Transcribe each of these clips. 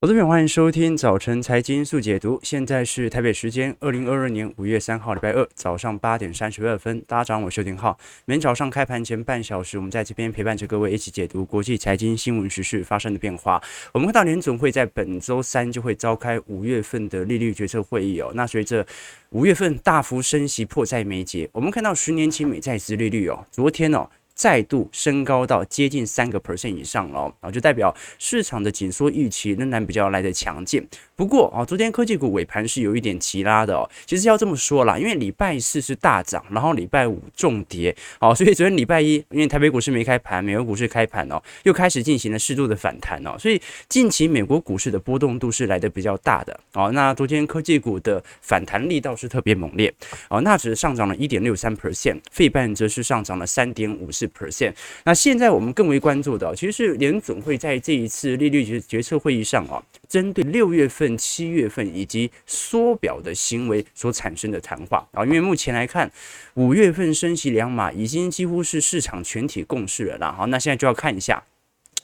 好，这边欢迎收听早晨财经速解读。现在是台北时间二零二二年五月三号，礼拜二早上八点三十二分。大家早上好，我是邱廷浩。每天早上开盘前半小时，我们在这边陪伴着各位一起解读国际财经新闻时事发生的变化。我们看到联准会在本周三就会召开五月份的利率决策会议哦。那随着五月份大幅升息迫在眉睫，我们看到十年期美债殖利率哦，昨天哦。再度升高到接近三个 percent 以上了，啊，就代表市场的紧缩预期仍然比较来得强劲。不过啊，昨天科技股尾盘是有一点急拉的哦。其实要这么说啦，因为礼拜四是大涨，然后礼拜五重跌，好，所以昨天礼拜一，因为台北股市没开盘，美国股市开盘哦，又开始进行了适度的反弹哦，所以近期美国股市的波动度是来的比较大的。哦，那昨天科技股的反弹力道是特别猛烈，哦，纳指上涨了一点六三 percent，费半则是上涨了三点五四 percent。那现在我们更为关注的，其实是联总会在这一次利率决决策会议上啊，针对六月份。七月份以及缩表的行为所产生的谈话啊，因为目前来看，五月份升息两码已经几乎是市场全体共识了啦。好，那现在就要看一下，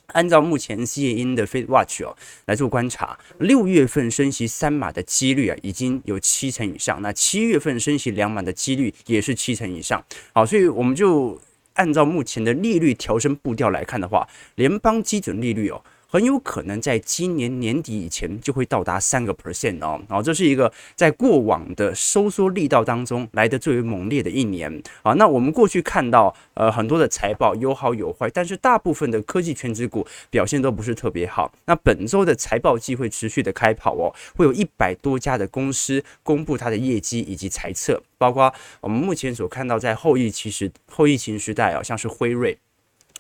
按照目前 CNN 的 Fed Watch 哦来做观察，六月份升息三码的几率啊已经有七成以上，那七月份升息两码的几率也是七成以上。好，所以我们就按照目前的利率调升步调来看的话，联邦基准利率哦。很有可能在今年年底以前就会到达三个 percent 哦，然后这是一个在过往的收缩力道当中来得最为猛烈的一年啊。那我们过去看到呃很多的财报有好有坏，但是大部分的科技全职股表现都不是特别好。那本周的财报季会持续的开跑哦，会有一百多家的公司公布它的业绩以及财测，包括我们目前所看到在后疫情时后疫情时代啊，像是辉瑞、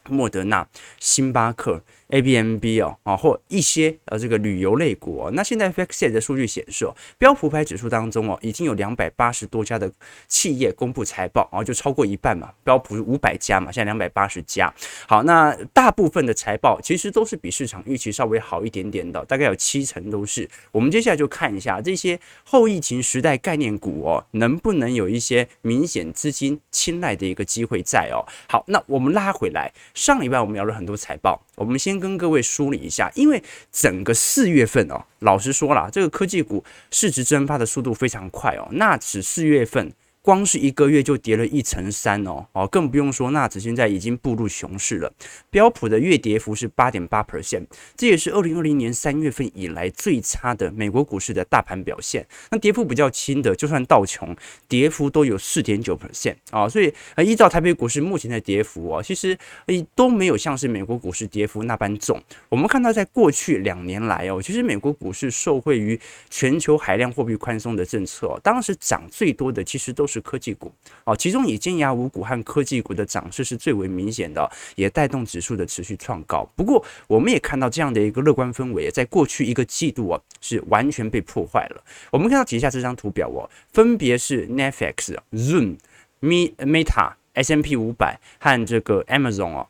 莫德纳、星巴克。A B M B 哦啊，或一些呃这个旅游类股哦，那现在 FactSet 的数据显示哦，标普牌指数当中哦，已经有两百八十多家的企业公布财报，然后就超过一半嘛，标普五百家嘛，现在两百八十家。好，那大部分的财报其实都是比市场预期稍微好一点点的，大概有七成都是。我们接下来就看一下这些后疫情时代概念股哦，能不能有一些明显资金青睐的一个机会在哦。好，那我们拉回来，上礼拜我们聊了很多财报，我们先跟各位梳理一下，因为整个四月份哦，老实说了，这个科技股市值蒸发的速度非常快哦，那指四月份。光是一个月就跌了一成三哦，哦，更不用说纳指现在已经步入熊市了。标普的月跌幅是八点八 percent，这也是二零二零年三月份以来最差的美国股市的大盘表现。那跌幅比较轻的，就算道琼跌幅都有四点九 percent 啊，所以呃，依照台北股市目前的跌幅哦，其实呃都没有像是美国股市跌幅那般重。我们看到在过去两年来哦，其实美国股市受惠于全球海量货币宽松的政策，当时涨最多的其实都是。是科技股哦，其中以尖牙五股和科技股的涨势是最为明显的，也带动指数的持续创高。不过，我们也看到这样的一个乐观氛围，在过去一个季度啊，是完全被破坏了。我们看到底下这张图表哦，分别是 Netflix、Zoom、Meta、S&P 五百和这个 Amazon 哦。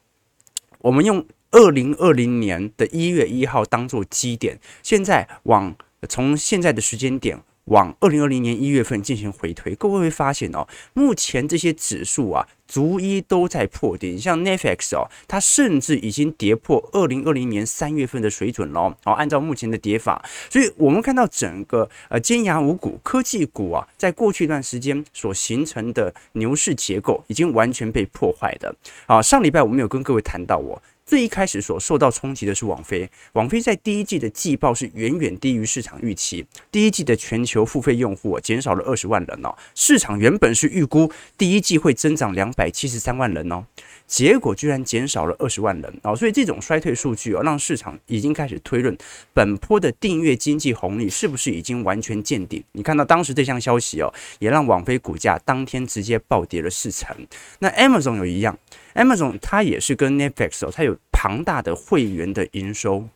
我们用二零二零年的一月一号当做基点，现在往从现在的时间点。往二零二零年一月份进行回推，各位会发现哦，目前这些指数啊，逐一都在破顶。像 Netflix 哦，它甚至已经跌破二零二零年三月份的水准了。哦，按照目前的跌法，所以我们看到整个呃尖牙五股科技股啊，在过去一段时间所形成的牛市结构，已经完全被破坏的。啊，上礼拜我们有跟各位谈到我。最一开始所受到冲击的是网飞，网飞在第一季的季报是远远低于市场预期，第一季的全球付费用户减少了二十万人哦，市场原本是预估第一季会增长两百七十三万人哦，结果居然减少了二十万人哦，所以这种衰退数据哦，让市场已经开始推论本波的订阅经济红利是不是已经完全见顶？你看到当时这项消息哦，也让网飞股价当天直接暴跌了四成。那 Amazon 有一样。Amazon 它也是跟 Netflix 哦，它有庞大的会员的营收，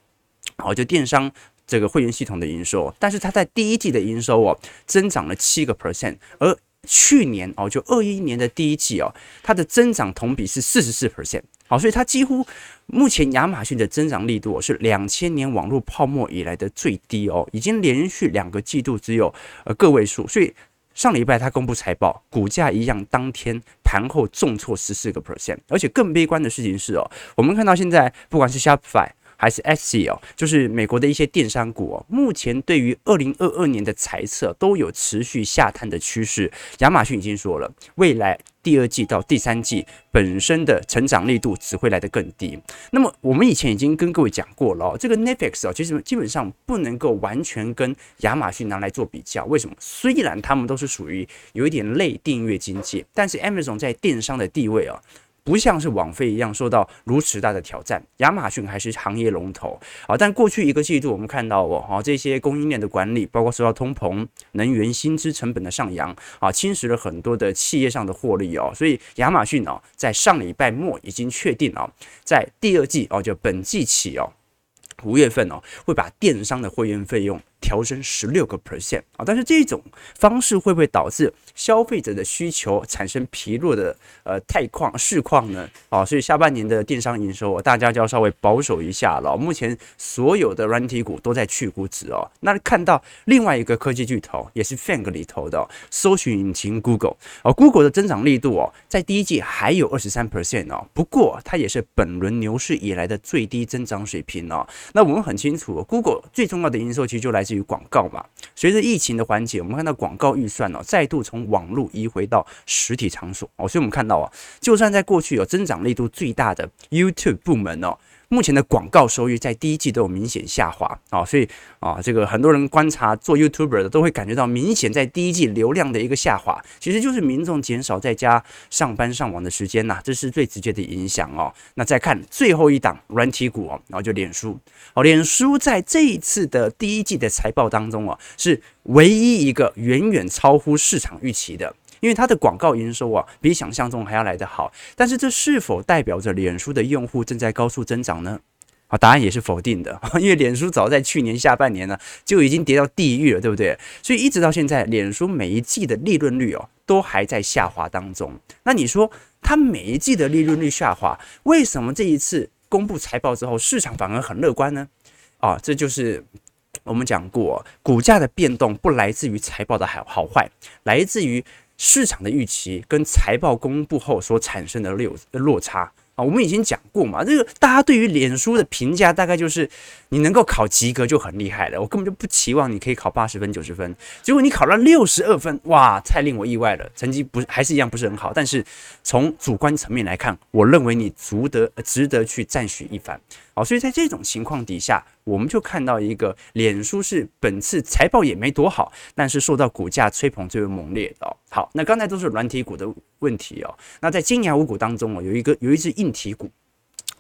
哦，就电商这个会员系统的营收，但是它在第一季的营收哦，增长了七个 percent，而去年哦，就二一年的第一季哦，它的增长同比是四十四 percent，好，所以它几乎目前亚马逊的增长力度是两千年网络泡沫以来的最低哦，已经连续两个季度只有呃个位数，所以。上礼拜他公布财报，股价一样，当天盘后重挫十四个 percent，而且更悲观的事情是哦，我们看到现在不管是 Shopify 还是 Etsy 哦，就是美国的一些电商股哦，目前对于二零二二年的财测都有持续下探的趋势。亚马逊已经说了，未来第二季到第三季本身的成长力度只会来得更低。那么我们以前已经跟各位讲过了，这个 Netflix 哦，其实基本上不能够完全跟亚马逊拿来做比较。为什么？虽然他们都是属于有一点类订阅经济，但是 Amazon 在电商的地位啊。不像是网飞一样受到如此大的挑战，亚马逊还是行业龙头啊。但过去一个季度，我们看到哦，哈，这些供应链的管理，包括受到通膨、能源、薪资成本的上扬啊，侵蚀了很多的企业上的获利哦。所以亚马逊哦，在上礼拜末已经确定哦，在第二季哦，就本季起哦，五月份哦，会把电商的会员费用。调升十六个 percent 啊，但是这种方式会不会导致消费者的需求产生疲弱的呃态况市况呢？啊，所以下半年的电商营收，大家就要稍微保守一下了。目前所有的软体股都在去估值哦。那看到另外一个科技巨头，也是 FANG 里头的搜寻引擎 Google 哦，Google 的增长力度哦，在第一季还有二十三 percent 哦，不过它也是本轮牛市以来的最低增长水平哦。那我们很清楚，Google 最重要的营收其实就来至于广告嘛，随着疫情的缓解，我们看到广告预算呢，再度从网络移回到实体场所哦，所以我们看到啊，就算在过去有增长力度最大的 YouTube 部门哦。目前的广告收益在第一季都有明显下滑啊，所以啊，这个很多人观察做 YouTuber 的都会感觉到明显在第一季流量的一个下滑，其实就是民众减少在家上班上网的时间呐，这是最直接的影响哦。那再看最后一档软体股哦，然后就脸书哦，脸书在这一次的第一季的财报当中哦，是唯一一个远远超乎市场预期的。因为它的广告营收啊，比想象中还要来得好，但是这是否代表着脸书的用户正在高速增长呢？啊，答案也是否定的，因为脸书早在去年下半年呢就已经跌到地狱了，对不对？所以一直到现在，脸书每一季的利润率哦都还在下滑当中。那你说它每一季的利润率下滑，为什么这一次公布财报之后，市场反而很乐观呢？啊，这就是。我们讲过，股价的变动不来自于财报的好好坏，来自于市场的预期跟财报公布后所产生的落落差。啊，我们已经讲过嘛，这个大家对于脸书的评价大概就是你能够考及格就很厉害了，我根本就不期望你可以考八十分、九十分，结果你考了六十二分，哇，太令我意外了，成绩不还是一样不是很好，但是从主观层面来看，我认为你足得值得去赞许一番。好，所以在这种情况底下，我们就看到一个脸书是本次财报也没多好，但是受到股价吹捧最为猛烈的。好，那刚才都是软体股的问题哦。那在尖牙五股当中哦，有一个有一只硬体股，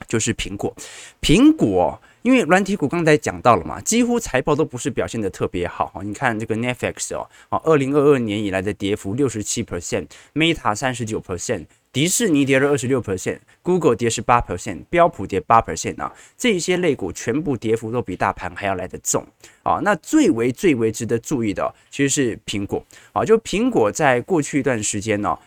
就是苹果。苹果因为软体股刚才讲到了嘛，几乎财报都不是表现的特别好。你看这个 Netflix 哦，啊，二零二二年以来的跌幅六十七 percent，Meta 三十九 percent，迪士尼跌了二十六 percent，Google 跌十八 percent，标普跌八 percent 啊，这些类股全部跌幅都比大盘还要来得重啊。那最为最为值得注意的，其实是苹果啊，就苹果在过去一段时间呢。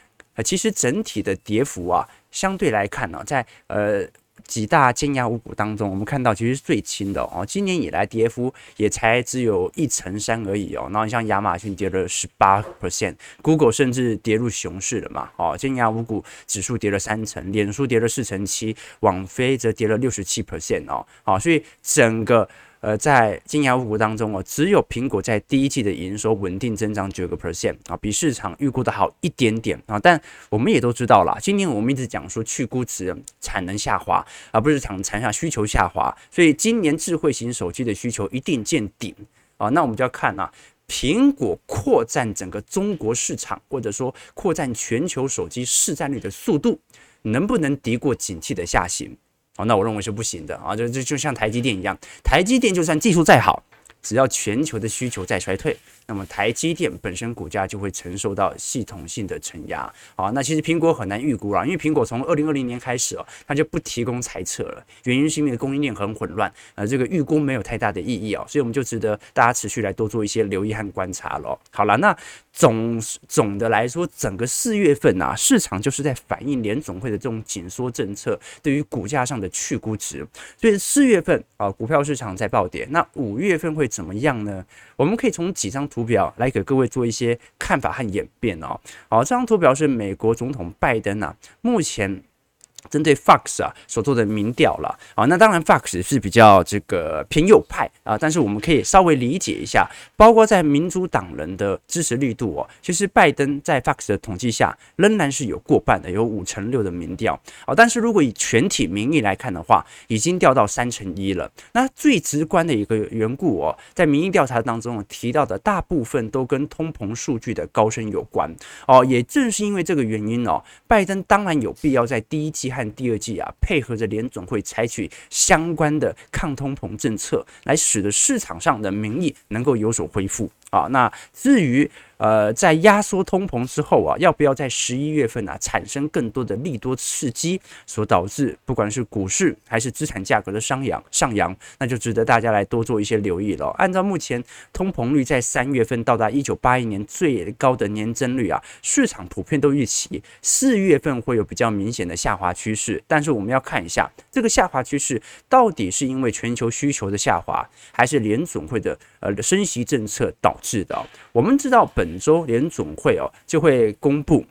其实整体的跌幅啊，相对来看呢，在呃几大尖牙五股当中，我们看到其实是最轻的哦。今年以来跌幅也才只有一成三而已哦。然后像亚马逊跌了十八 percent，Google 甚至跌入熊市了嘛。哦，尖牙五股指数跌了三成，脸书跌了四成七，网飞则跌了六十七 percent 哦。好，所以整个。呃，在金牙五股当中哦，只有苹果在第一季的营收稳定增长九个 percent 啊，比市场预估的好一点点啊。但我们也都知道了，今年我们一直讲说去估值，产能下滑，而不是讲产下需求下滑，所以今年智慧型手机的需求一定见顶啊。那我们就要看啊，苹果扩占整个中国市场，或者说扩占全球手机市占率的速度，能不能敌过景气的下行？哦，那我认为是不行的啊，就就就像台积电一样，台积电就算技术再好，只要全球的需求在衰退。那么台积电本身股价就会承受到系统性的承压，好，那其实苹果很难预估了，因为苹果从二零二零年开始哦，它就不提供财测了，原因是因为供应链很混乱，呃，这个预估没有太大的意义哦，所以我们就值得大家持续来多做一些留意和观察喽。好了，那总总的来说，整个四月份啊，市场就是在反映联总会的这种紧缩政策对于股价上的去估值，所以四月份啊，股票市场在暴跌，那五月份会怎么样呢？我们可以从几张图表来给各位做一些看法和演变哦。好，这张图表是美国总统拜登啊，目前针对 Fox 啊所做的民调了。啊，那当然 Fox 是比较这个偏右派啊，但是我们可以稍微理解一下，包括在民主党人的支持力度哦，其实拜登在 Fox 的统计下仍然是有过半的，有五成六的民调。啊，但是如果以全体民意来看的话，已经掉到三成一了。那最直观的一个缘故哦，在民意调查当中提到的大部分都跟通膨数据的高升有关。哦，也正是因为这个原因哦，拜登当然有必要在第一季和第二季啊，配合着联总会采取相关的抗通膨政策，来使得市场上的民意能够有所恢复。啊。那至于，呃，在压缩通膨之后啊，要不要在十一月份啊产生更多的利多刺激，所导致不管是股市还是资产价格的上扬上扬，那就值得大家来多做一些留意了。按照目前通膨率在三月份到达一九八一年最高的年增率啊，市场普遍都预期四月份会有比较明显的下滑趋势。但是我们要看一下这个下滑趋势到底是因为全球需求的下滑，还是联总会的呃升息政策导致的。我们知道本。周联总会哦就会公布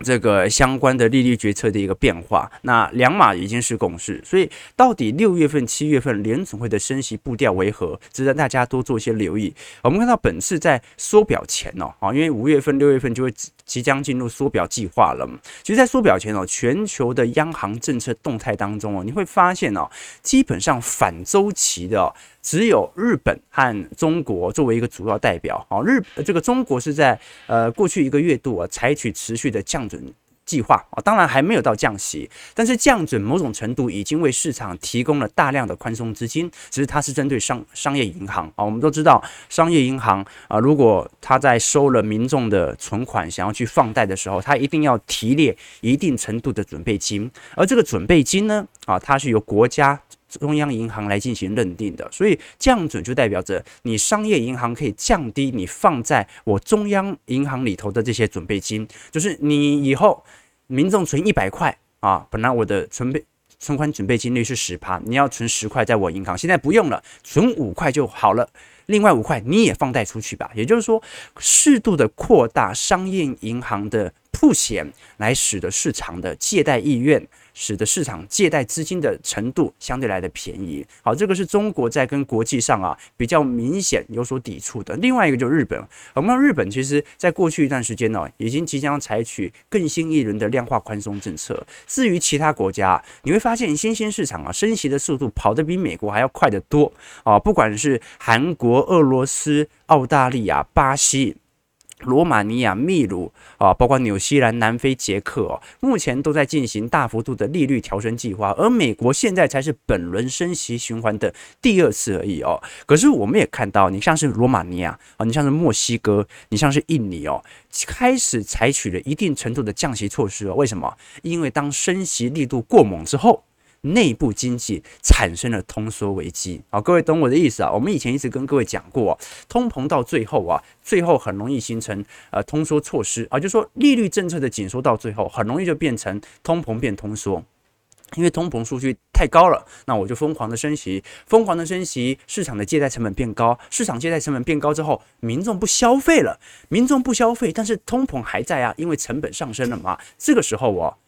这个相关的利率决策的一个变化，那两码已经是共识，所以到底六月份、七月份联总会的升息步调为何，值得大家多做一些留意。我们看到本次在缩表前哦，啊，因为五月份、六月份就会即将进入缩表计划了。其实，在缩表前哦，全球的央行政策动态当中哦，你会发现哦，基本上反周期的。只有日本和中国作为一个主要代表，哦，日这个中国是在呃过去一个月度啊采取持续的降准计划啊，当然还没有到降息，但是降准某种程度已经为市场提供了大量的宽松资金，只是它是针对商商业银行啊，我们都知道商业银行啊，如果它在收了民众的存款想要去放贷的时候，它一定要提列一定程度的准备金，而这个准备金呢啊，它是由国家。中央银行来进行认定的，所以降准就代表着你商业银行可以降低你放在我中央银行里头的这些准备金，就是你以后民众存一百块啊，本来我的存备存款准备金率是十趴，你要存十块在我银行，现在不用了，存五块就好了，另外五块你也放贷出去吧，也就是说适度的扩大商业银行的曝险，来使得市场的借贷意愿。使得市场借贷资金的程度相对来的便宜。好，这个是中国在跟国际上啊比较明显有所抵触的。另外一个就是日本，我们日本其实在过去一段时间呢，已经即将采取更新一轮的量化宽松政策。至于其他国家，你会发现新兴市场啊升息的速度跑得比美国还要快得多啊，不管是韩国、俄罗斯、澳大利亚、巴西。罗马尼亚、秘鲁啊，包括纽西兰、南非、捷克哦，目前都在进行大幅度的利率调升计划，而美国现在才是本轮升息循环的第二次而已哦。可是我们也看到，你像是罗马尼亚啊，你像是墨西哥，你像是印尼哦，开始采取了一定程度的降息措施哦。为什么？因为当升息力度过猛之后。内部经济产生了通缩危机，好，各位懂我的意思啊？我们以前一直跟各位讲过，通膨到最后啊，最后很容易形成呃通缩措施。啊，就是说利率政策的紧缩到最后，很容易就变成通膨变通缩，因为通膨数据太高了，那我就疯狂的升息，疯狂的升息，市场的借贷成本变高，市场借贷成本变高之后，民众不消费了，民众不消费，但是通膨还在啊，因为成本上升了嘛，这个时候我、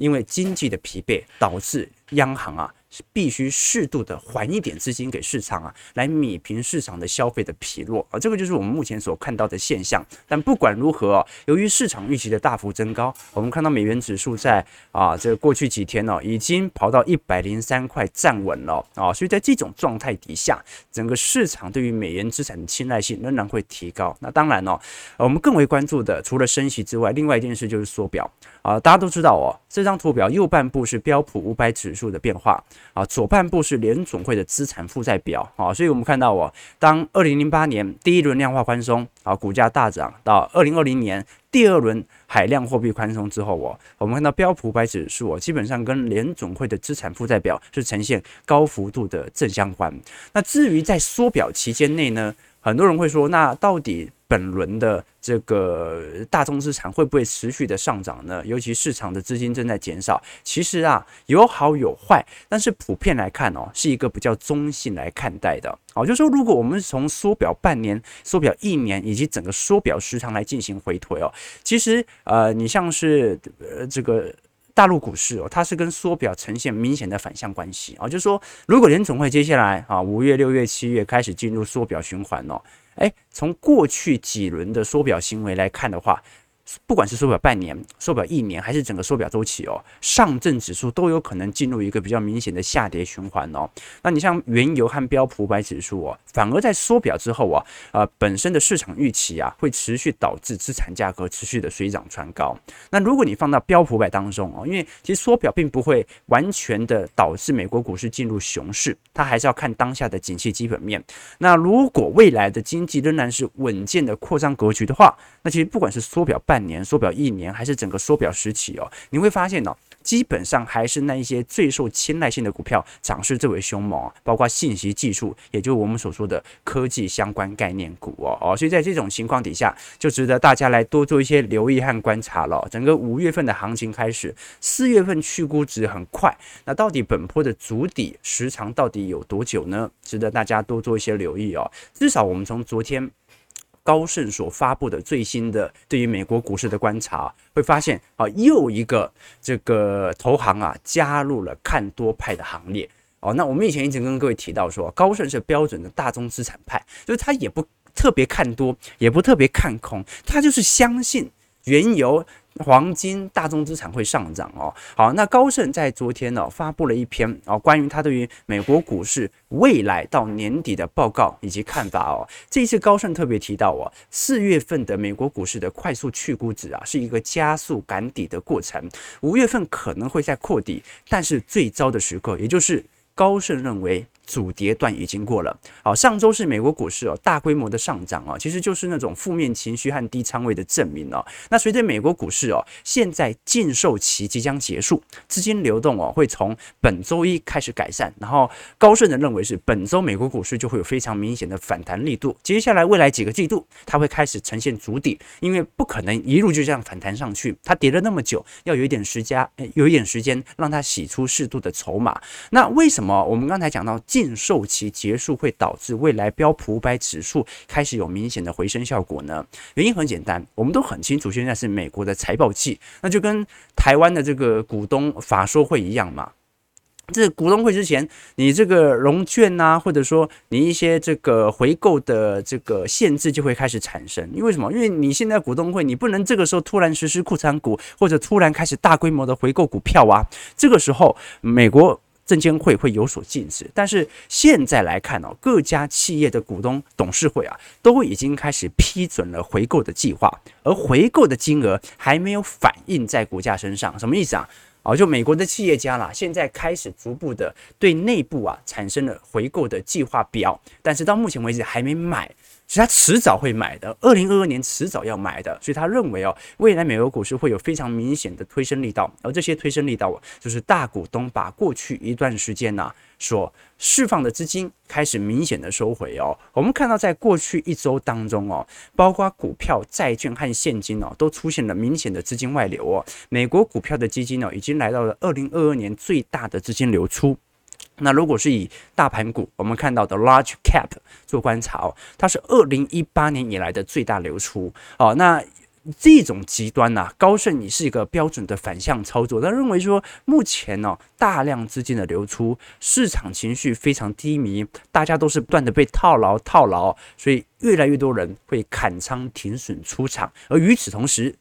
因为经济的疲惫，导致央行啊必须适度的还一点资金给市场啊，来弭平市场的消费的疲弱啊，这个就是我们目前所看到的现象。但不管如何，由于市场预期的大幅增高，我们看到美元指数在啊这个过去几天呢，已经跑到一百零三块站稳了啊，所以在这种状态底下，整个市场对于美元资产的青睐性仍然会提高。那当然哦，我们更为关注的除了升息之外，另外一件事就是缩表。啊，大家都知道哦，这张图表右半部是标普五百指数的变化啊，左半部是联总会的资产负债表啊，所以我们看到哦，当二零零八年第一轮量化宽松啊，股价大涨到二零二零年第二轮海量货币宽松之后哦，我们看到标普五百指数哦，基本上跟联总会的资产负债表是呈现高幅度的正相关。那至于在缩表期间内呢，很多人会说，那到底？本轮的这个大宗资产会不会持续的上涨呢？尤其市场的资金正在减少，其实啊有好有坏，但是普遍来看哦，是一个比较中性来看待的。好，就是说如果我们从缩表半年、缩表一年以及整个缩表时长来进行回推哦，其实呃，你像是呃这个。大陆股市哦，它是跟缩表呈现明显的反向关系啊，就是说，如果联总会接下来啊五月、六月、七月开始进入缩表循环哦，哎，从过去几轮的缩表行为来看的话。不管是缩表半年、缩表一年，还是整个缩表周期哦，上证指数都有可能进入一个比较明显的下跌循环哦。那你像原油和标普五百指数哦，反而在缩表之后啊，呃，本身的市场预期啊，会持续导致资产价格持续的水涨船高。那如果你放到标普五百当中哦，因为其实缩表并不会完全的导致美国股市进入熊市，它还是要看当下的景气基本面。那如果未来的经济仍然是稳健的扩张格局的话，那其实不管是缩表半年、缩表一年，还是整个缩表时期哦，你会发现哦，基本上还是那一些最受青睐性的股票涨势最为凶猛，包括信息技术，也就是我们所说的科技相关概念股哦哦，所以在这种情况底下，就值得大家来多做一些留意和观察了。整个五月份的行情开始，四月份去估值很快，那到底本波的足底时长到底有多久呢？值得大家多做一些留意哦。至少我们从昨天。高盛所发布的最新的对于美国股市的观察，会发现啊，又一个这个投行啊加入了看多派的行列哦。那我们以前一直跟各位提到说，高盛是标准的大宗资产派，就是他也不特别看多，也不特别看空，他就是相信原油。黄金、大宗资产会上涨哦。好，那高盛在昨天呢、哦、发布了一篇哦，关于他对于美国股市未来到年底的报告以及看法哦。这一次高盛特别提到哦，四月份的美国股市的快速去估值啊，是一个加速赶底的过程。五月份可能会再扩底，但是最糟的时刻，也就是高盛认为。主跌段已经过了。好，上周是美国股市哦大规模的上涨哦，其实就是那种负面情绪和低仓位的证明哦。那随着美国股市哦现在禁售期即将结束，资金流动哦会从本周一开始改善，然后高盛的认为是本周美国股市就会有非常明显的反弹力度。接下来未来几个季度，它会开始呈现筑底，因为不可能一路就这样反弹上去，它跌了那么久，要有一点时间，有一点时间让它洗出适度的筹码。那为什么我们刚才讲到禁禁售期结束会导致未来标普五百指数开始有明显的回升效果呢？原因很简单，我们都很清楚，现在是美国的财报季，那就跟台湾的这个股东法说会一样嘛。这股东会之前，你这个融券呐，或者说你一些这个回购的这个限制就会开始产生。因为什么？因为你现在股东会，你不能这个时候突然实施库存股，或者突然开始大规模的回购股票啊。这个时候，美国。证监会会有所禁止，但是现在来看哦，各家企业的股东董事会啊，都已经开始批准了回购的计划，而回购的金额还没有反映在股价身上，什么意思啊？哦，就美国的企业家啦，现在开始逐步的对内部啊产生了回购的计划表，但是到目前为止还没买。所以他迟早会买的，二零二二年迟早要买的，所以他认为哦，未来美国股市会有非常明显的推升力道，而这些推升力道就是大股东把过去一段时间呐所释放的资金开始明显的收回哦。我们看到在过去一周当中哦，包括股票、债券和现金哦，都出现了明显的资金外流哦。美国股票的基金哦，已经来到了二零二二年最大的资金流出。那如果是以大盘股，我们看到的 large cap 做观察哦，它是二零一八年以来的最大流出哦。那这种极端呐、高盛你是一个标准的反向操作，他认为说目前呢、大量资金的流出，市场情绪非常低迷，大家都是不断的被套牢套牢，所以越来越多人会砍仓停损出场，而与此同时。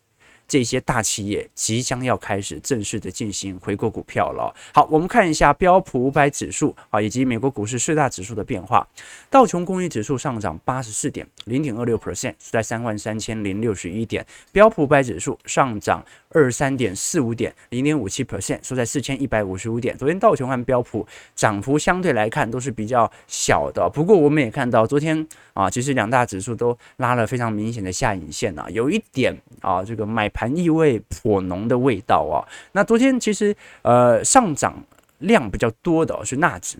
这些大企业即将要开始正式的进行回购股票了。好，我们看一下标普五百指数啊，以及美国股市四大指数的变化。道琼工业指数上涨八十四点，零点二六 percent，是在三万三千零六十一点。标普五百指数上涨二十三点四五点，零点五七 percent，收在四千一百五十五点。昨天道琼和标普涨幅相对来看都是比较小的，不过我们也看到昨天啊，其实两大指数都拉了非常明显的下影线啊，有一点啊，这个买。含异味颇浓的味道啊，那昨天其实呃上涨量比较多的是纳指，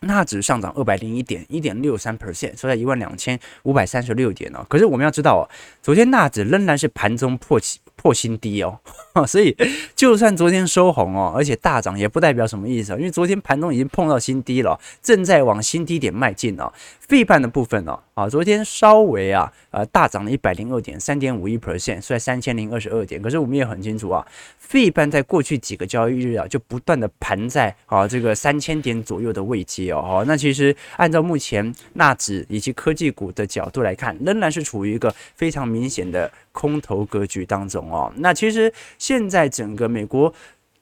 纳指上涨二百零一点一点六三 percent，收在一万两千五百三十六点呢。可是我们要知道哦，昨天纳指仍然是盘中破起。破新低哦，所以就算昨天收红哦，而且大涨也不代表什么意思，因为昨天盘中已经碰到新低了，正在往新低点迈进哦。费半的部分哦，啊，昨天稍微啊，呃，大涨了一百零二点，三点五一 percent，在三千零二十二点。可是我们也很清楚啊，费半在过去几个交易日啊，就不断的盘在啊这个三千点左右的位阶哦。那其实按照目前纳指以及科技股的角度来看，仍然是处于一个非常明显的空头格局当中哦。那其实现在整个美国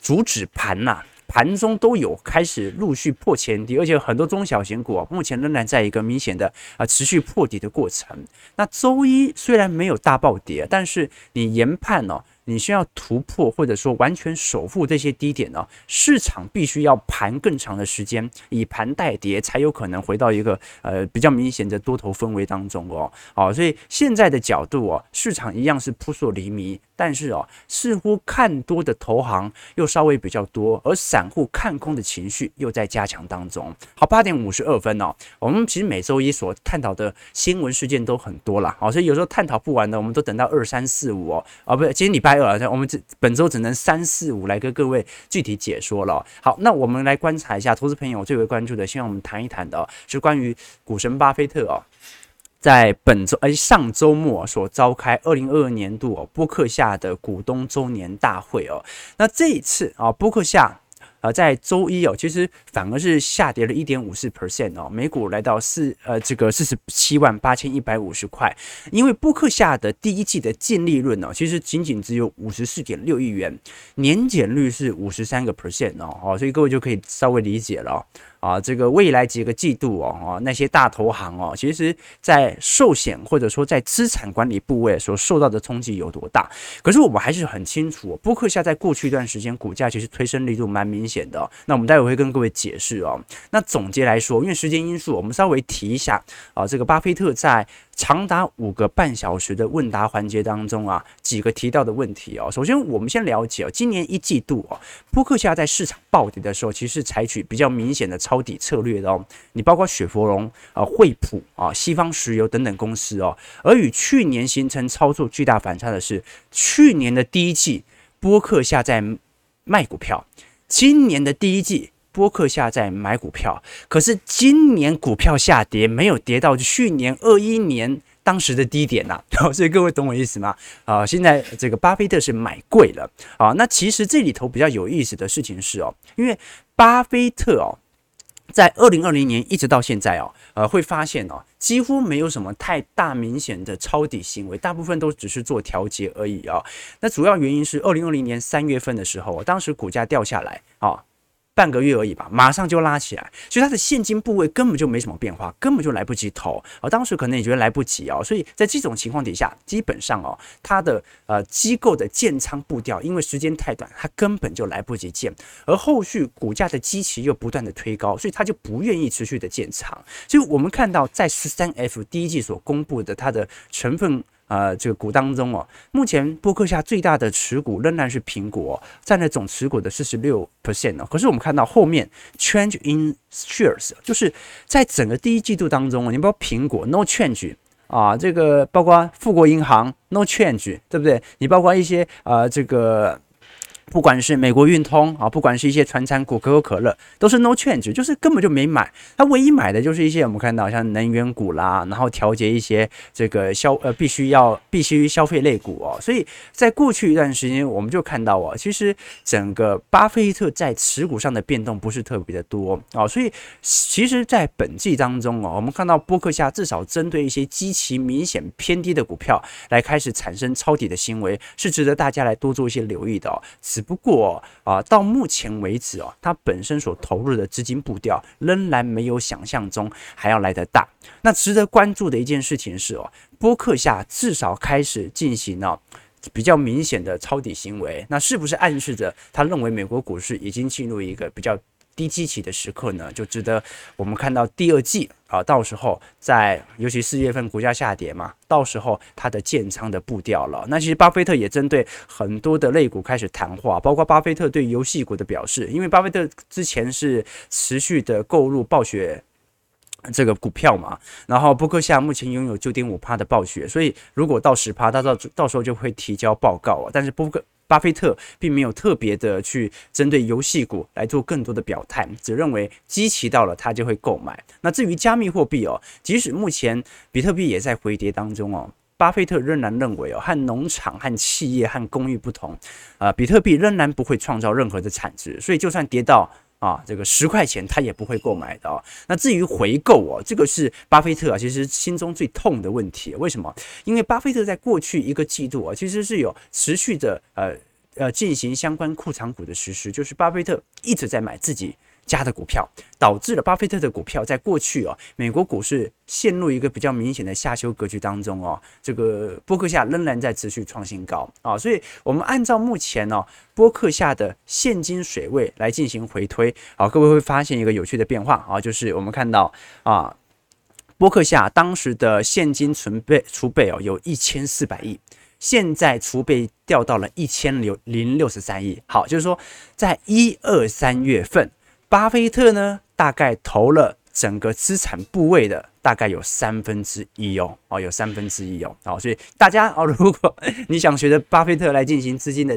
主指盘呐、啊。盘中都有开始陆续破前低，而且很多中小型股啊，目前仍然在一个明显的啊持续破底的过程。那周一虽然没有大暴跌，但是你研判呢？你需要突破或者说完全守护这些低点呢？市场必须要盘更长的时间，以盘带跌，才有可能回到一个呃比较明显的多头氛围当中哦。好，所以现在的角度哦，市场一样是扑朔迷离。但是哦，似乎看多的投行又稍微比较多，而散户看空的情绪又在加强当中。好，八点五十二分哦，我们其实每周一所探讨的新闻事件都很多了，好，所以有时候探讨不完的，我们都等到二三四五哦，啊，不，今天礼拜二啊，我们这本周只能三四五来跟各位具体解说了。好，那我们来观察一下投资朋友最为关注的，希望我们谈一谈的哦，是关于股神巴菲特哦。在本周，哎，上周末所召开二零二二年度哦，波克夏的股东周年大会哦，那这一次啊，波克夏。呃，在周一哦，其实反而是下跌了一点五四 percent 哦，每股来到四呃这个四十七万八千一百五十块，因为波克夏的第一季的净利润哦，其实仅仅只有五十四点六亿元，年减率是五十三个 percent 哦，哦，所以各位就可以稍微理解了。啊，这个未来几个季度哦，那些大投行哦，其实在寿险或者说在资产管理部位所受到的冲击有多大？可是我们还是很清楚，波克夏在过去一段时间股价其实推升力度蛮明显的。那我们待会会跟各位解释哦。那总结来说，因为时间因素，我们稍微提一下啊，这个巴菲特在。长达五个半小时的问答环节当中啊，几个提到的问题哦。首先，我们先了解哦，今年一季度哦，波克夏在市场暴跌的时候，其实是采取比较明显的抄底策略的哦。你包括雪佛龙啊、惠普啊、西方石油等等公司哦。而与去年形成操作巨大反差的是，去年的第一季波克夏在卖股票，今年的第一季。波克下在买股票，可是今年股票下跌，没有跌到去年二一年当时的低点呐、啊，所以各位懂我意思吗？啊，现在这个巴菲特是买贵了啊。那其实这里头比较有意思的事情是哦，因为巴菲特哦，在二零二零年一直到现在哦，呃，会发现哦，几乎没有什么太大明显的抄底行为，大部分都只是做调节而已啊。那主要原因是二零二零年三月份的时候，当时股价掉下来啊。半个月而已吧，马上就拉起来，所以它的现金部位根本就没什么变化，根本就来不及投。而当时可能也觉得来不及哦，所以在这种情况底下，基本上哦，它的呃机构的建仓步调，因为时间太短，它根本就来不及建。而后续股价的基期又不断的推高，所以它就不愿意持续的建仓。所以我们看到在十三 F 第一季所公布的它的成分。呃，这个股当中哦，目前波克夏最大的持股仍然是苹果，占了总持股的四十六 percent 哦。可是我们看到后面 change in shares，就是在整个第一季度当中哦，你包括苹果 no change 啊，这个包括富国银行 no change，对不对？你包括一些呃这个。不管是美国运通啊，不管是一些传产股，可口可乐都是 no change，就是根本就没买。他唯一买的就是一些我们看到像能源股啦，然后调节一些这个消呃必须要必须消费类股哦。所以在过去一段时间，我们就看到哦，其实整个巴菲特在持股上的变动不是特别的多哦。所以其实，在本季当中哦，我们看到波克夏至少针对一些基期明显偏低的股票来开始产生抄底的行为，是值得大家来多做一些留意的哦。只不过啊，到目前为止哦，它本身所投入的资金步调仍然没有想象中还要来得大。那值得关注的一件事情是哦，波克夏至少开始进行了比较明显的抄底行为，那是不是暗示着他认为美国股市已经进入一个比较低基期的时刻呢？就值得我们看到第二季。啊，到时候在尤其四月份股价下跌嘛，到时候它的建仓的步调了。那其实巴菲特也针对很多的类股开始谈话，包括巴菲特对游戏股的表示，因为巴菲特之前是持续的购入暴雪这个股票嘛，然后波克夏目前拥有九点五趴的暴雪，所以如果到十趴，他到到时候就会提交报告啊。但是波克巴菲特并没有特别的去针对游戏股来做更多的表态，只认为基期到了他就会购买。那至于加密货币哦，即使目前比特币也在回跌当中哦，巴菲特仍然认为哦，和农场、和企业、和公寓不同，啊，比特币仍然不会创造任何的产值，所以就算跌到。啊，这个十块钱他也不会购买的。那至于回购哦，这个是巴菲特啊，其实心中最痛的问题。为什么？因为巴菲特在过去一个季度啊，其实是有持续的呃呃进行相关库藏股的实施，就是巴菲特一直在买自己。家的股票导致了巴菲特的股票在过去哦，美国股市陷入一个比较明显的下修格局当中哦。这个波克夏仍然在持续创新高啊，所以我们按照目前哦波克夏的现金水位来进行回推啊，各位会发现一个有趣的变化啊，就是我们看到啊，波克夏当时的现金存备储备哦有一千四百亿，现在储备掉到了一千零六十三亿。好，就是说在一二三月份。巴菲特呢，大概投了整个资产部位的大概有三分之一哦，哦，有三分之一哦，哦，所以大家哦，如果你想学着巴菲特来进行资金的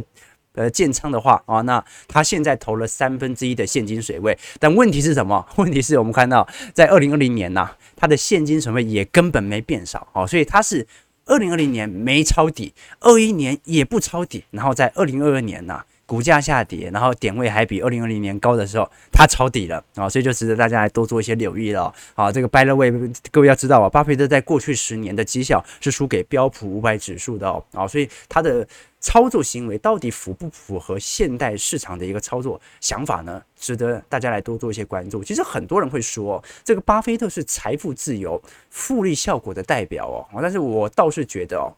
呃建仓的话啊，那他现在投了三分之一的现金水位，但问题是什么？问题是我们看到在二零二零年呐、啊，他的现金水位也根本没变少。哦，所以他是二零二零年没抄底，二一年也不抄底，然后在二零二二年呐、股价下跌，然后点位还比二零二零年高的时候，它抄底了啊，所以就值得大家来多做一些留意了啊。这个 by the way，各位要知道啊，巴菲特在过去十年的绩效是输给标普五百指数的哦啊，所以他的操作行为到底符不符合现代市场的一个操作想法呢？值得大家来多做一些关注。其实很多人会说，这个巴菲特是财富自由、复利效果的代表哦，但是我倒是觉得哦，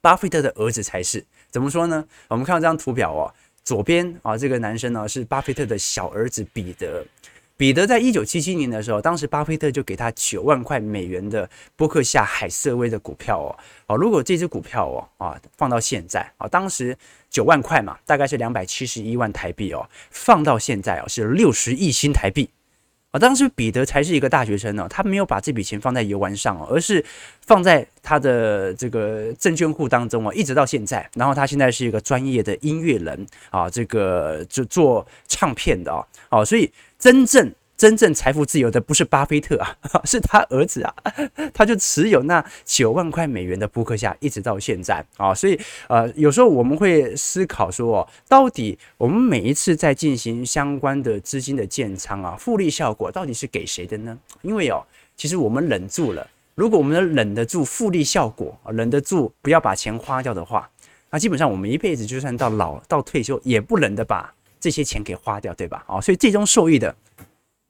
巴菲特的儿子才是。怎么说呢？我们看到这张图表哦。左边啊，这个男生呢是巴菲特的小儿子彼得。彼得在一九七七年的时候，当时巴菲特就给他九万块美元的波克夏海瑟威的股票哦。哦，如果这只股票哦啊放到现在啊，当时九万块嘛，大概是两百七十一万台币哦，放到现在哦是六十亿新台币。啊，当时彼得才是一个大学生呢，他没有把这笔钱放在游玩上哦，而是放在他的这个证券库当中啊，一直到现在。然后他现在是一个专业的音乐人啊，这个就做唱片的啊，所以真正。真正财富自由的不是巴菲特啊，是他儿子啊，他就持有那九万块美元的扑克下，一直到现在啊。所以呃，有时候我们会思考说，到底我们每一次在进行相关的资金的建仓啊，复利效果到底是给谁的呢？因为哦，其实我们忍住了，如果我们能忍得住复利效果，忍得住不要把钱花掉的话，那基本上我们一辈子就算到老到退休，也不忍得把这些钱给花掉，对吧？啊，所以最终受益的。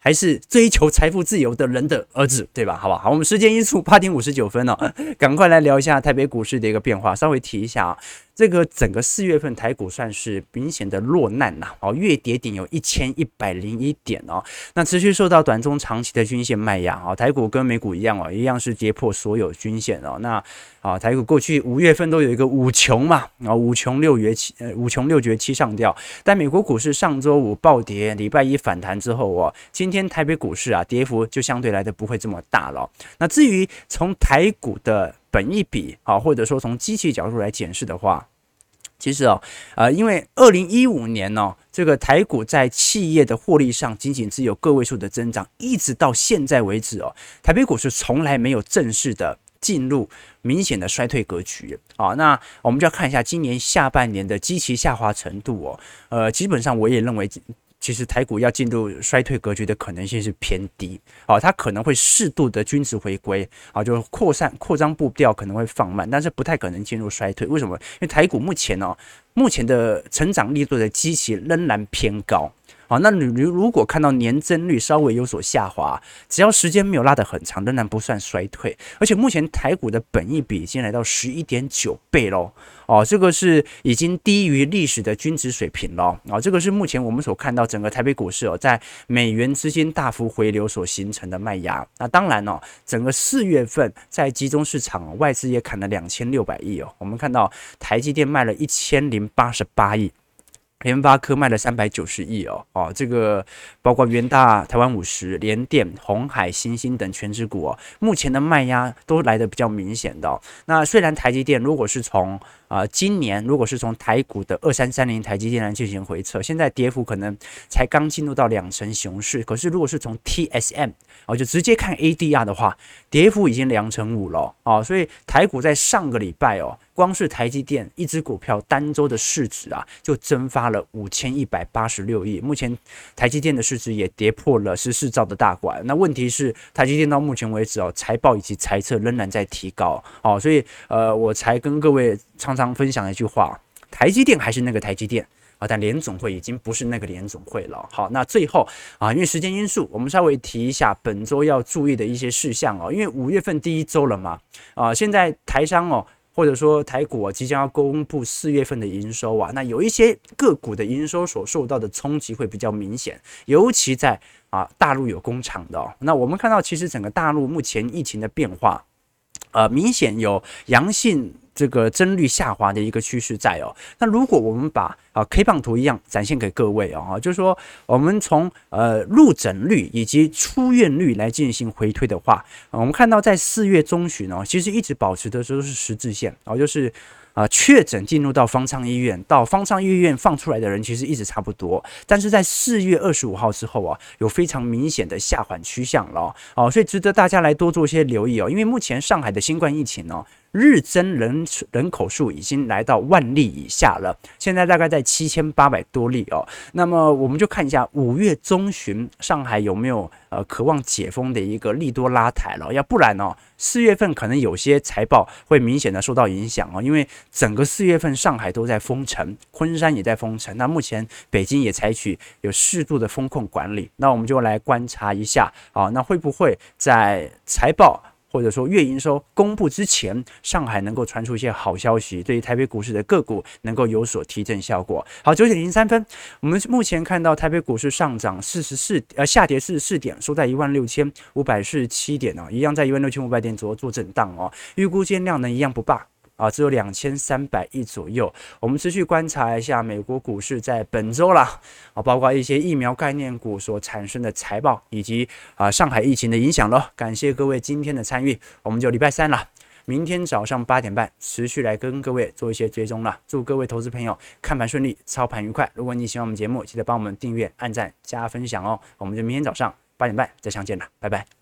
还是追求财富自由的人的儿子，对吧？好不好？我们时间因素八点五十九分了，赶快来聊一下台北股市的一个变化，稍微提一下啊。这个整个四月份台股算是明显的落难呐，哦，月跌点有一千一百零一点哦，那持续受到短中长期的均线卖压啊，台股跟美股一样哦，一样是跌破所有均线哦，那啊，台股过去五月份都有一个五穷嘛，啊，五穷六绝七，呃，五穷六绝七上吊，但美国股市上周五暴跌，礼拜一反弹之后哦，今天台北股市啊，跌幅就相对来的不会这么大了。那至于从台股的本一比啊，或者说从机器角度来检视的话，其实哦，呃，因为二零一五年呢，这个台股在企业的获利上仅仅只有个位数的增长，一直到现在为止哦，台北股市从来没有正式的进入明显的衰退格局啊。那我们就要看一下今年下半年的基期下滑程度哦，呃，基本上我也认为。其实台股要进入衰退格局的可能性是偏低，啊，它可能会适度的均值回归，啊，就扩散扩张步调可能会放慢，但是不太可能进入衰退。为什么？因为台股目前呢，目前的成长力度的基期仍然偏高。好，那你如如果看到年增率稍微有所下滑，只要时间没有拉得很长，仍然不算衰退。而且目前台股的本益比已经来到十一点九倍喽，哦，这个是已经低于历史的均值水平了。啊，这个是目前我们所看到整个台北股市哦，在美元资金大幅回流所形成的卖压。那当然哦，整个四月份在集中市场外资也砍了两千六百亿哦，我们看到台积电卖了一千零八十八亿。联发科卖了三百九十亿哦，哦，这个包括元大、台湾五十、联电、红海、新星等全职股哦，目前的卖压都来的比较明显的。那虽然台积电如果是从啊、今年如果是从台股的二三三零台积电来进行回测，现在跌幅可能才刚进入到两成熊市。可是如果是从 TSM 哦，就直接看 ADR 的话，跌幅已经两成五了哦。所以台股在上个礼拜哦，光是台积电一只股票单周的市值啊，就蒸发了五千一百八十六亿。目前台积电的市值也跌破了十四兆的大关。那问题是台积电到目前为止哦，财报以及财测仍然在提高哦。所以呃，我才跟各位常常。分享一句话，台积电还是那个台积电啊，但联总会已经不是那个联总会了。好，那最后啊，因为时间因素，我们稍微提一下本周要注意的一些事项哦。因为五月份第一周了嘛，啊，现在台商哦，或者说台股即将要公布四月份的营收啊，那有一些个股的营收所受到的冲击会比较明显，尤其在啊大陆有工厂的。那我们看到，其实整个大陆目前疫情的变化，呃，明显有阳性。这个增率下滑的一个趋势在哦，那如果我们把啊 K 棒图一样展现给各位哦，就是说我们从呃入诊率以及出院率来进行回推的话，我们看到在四月中旬哦，其实一直保持的都是十字线哦，就是。啊，确诊进入到方舱医院，到方舱医院放出来的人其实一直差不多，但是在四月二十五号之后啊，有非常明显的下缓趋向了哦，所以值得大家来多做一些留意哦，因为目前上海的新冠疫情呢，日增人人口数已经来到万例以下了，现在大概在七千八百多例哦，那么我们就看一下五月中旬上海有没有呃渴望解封的一个利多拉抬了，要不然哦。四月份可能有些财报会明显的受到影响哦，因为整个四月份上海都在封城，昆山也在封城，那目前北京也采取有适度的风控管理，那我们就来观察一下啊，那会不会在财报？或者说月营收公布之前，上海能够传出一些好消息，对于台北股市的个股能够有所提振效果。好，九点零三分，我们目前看到台北股市上涨四十四，呃，下跌四十四点，收在一万六千五百四十七点哦，一样在一万六千五百点左右做震荡哦，预估见量能一样不大。啊，只有两千三百亿左右。我们持续观察一下美国股市在本周啦，啊，包括一些疫苗概念股所产生的财报，以及啊上海疫情的影响喽。感谢各位今天的参与，我们就礼拜三了，明天早上八点半持续来跟各位做一些追踪了。祝各位投资朋友看盘顺利，操盘愉快。如果你喜欢我们节目，记得帮我们订阅、按赞、加分享哦。我们就明天早上八点半再相见了，拜拜。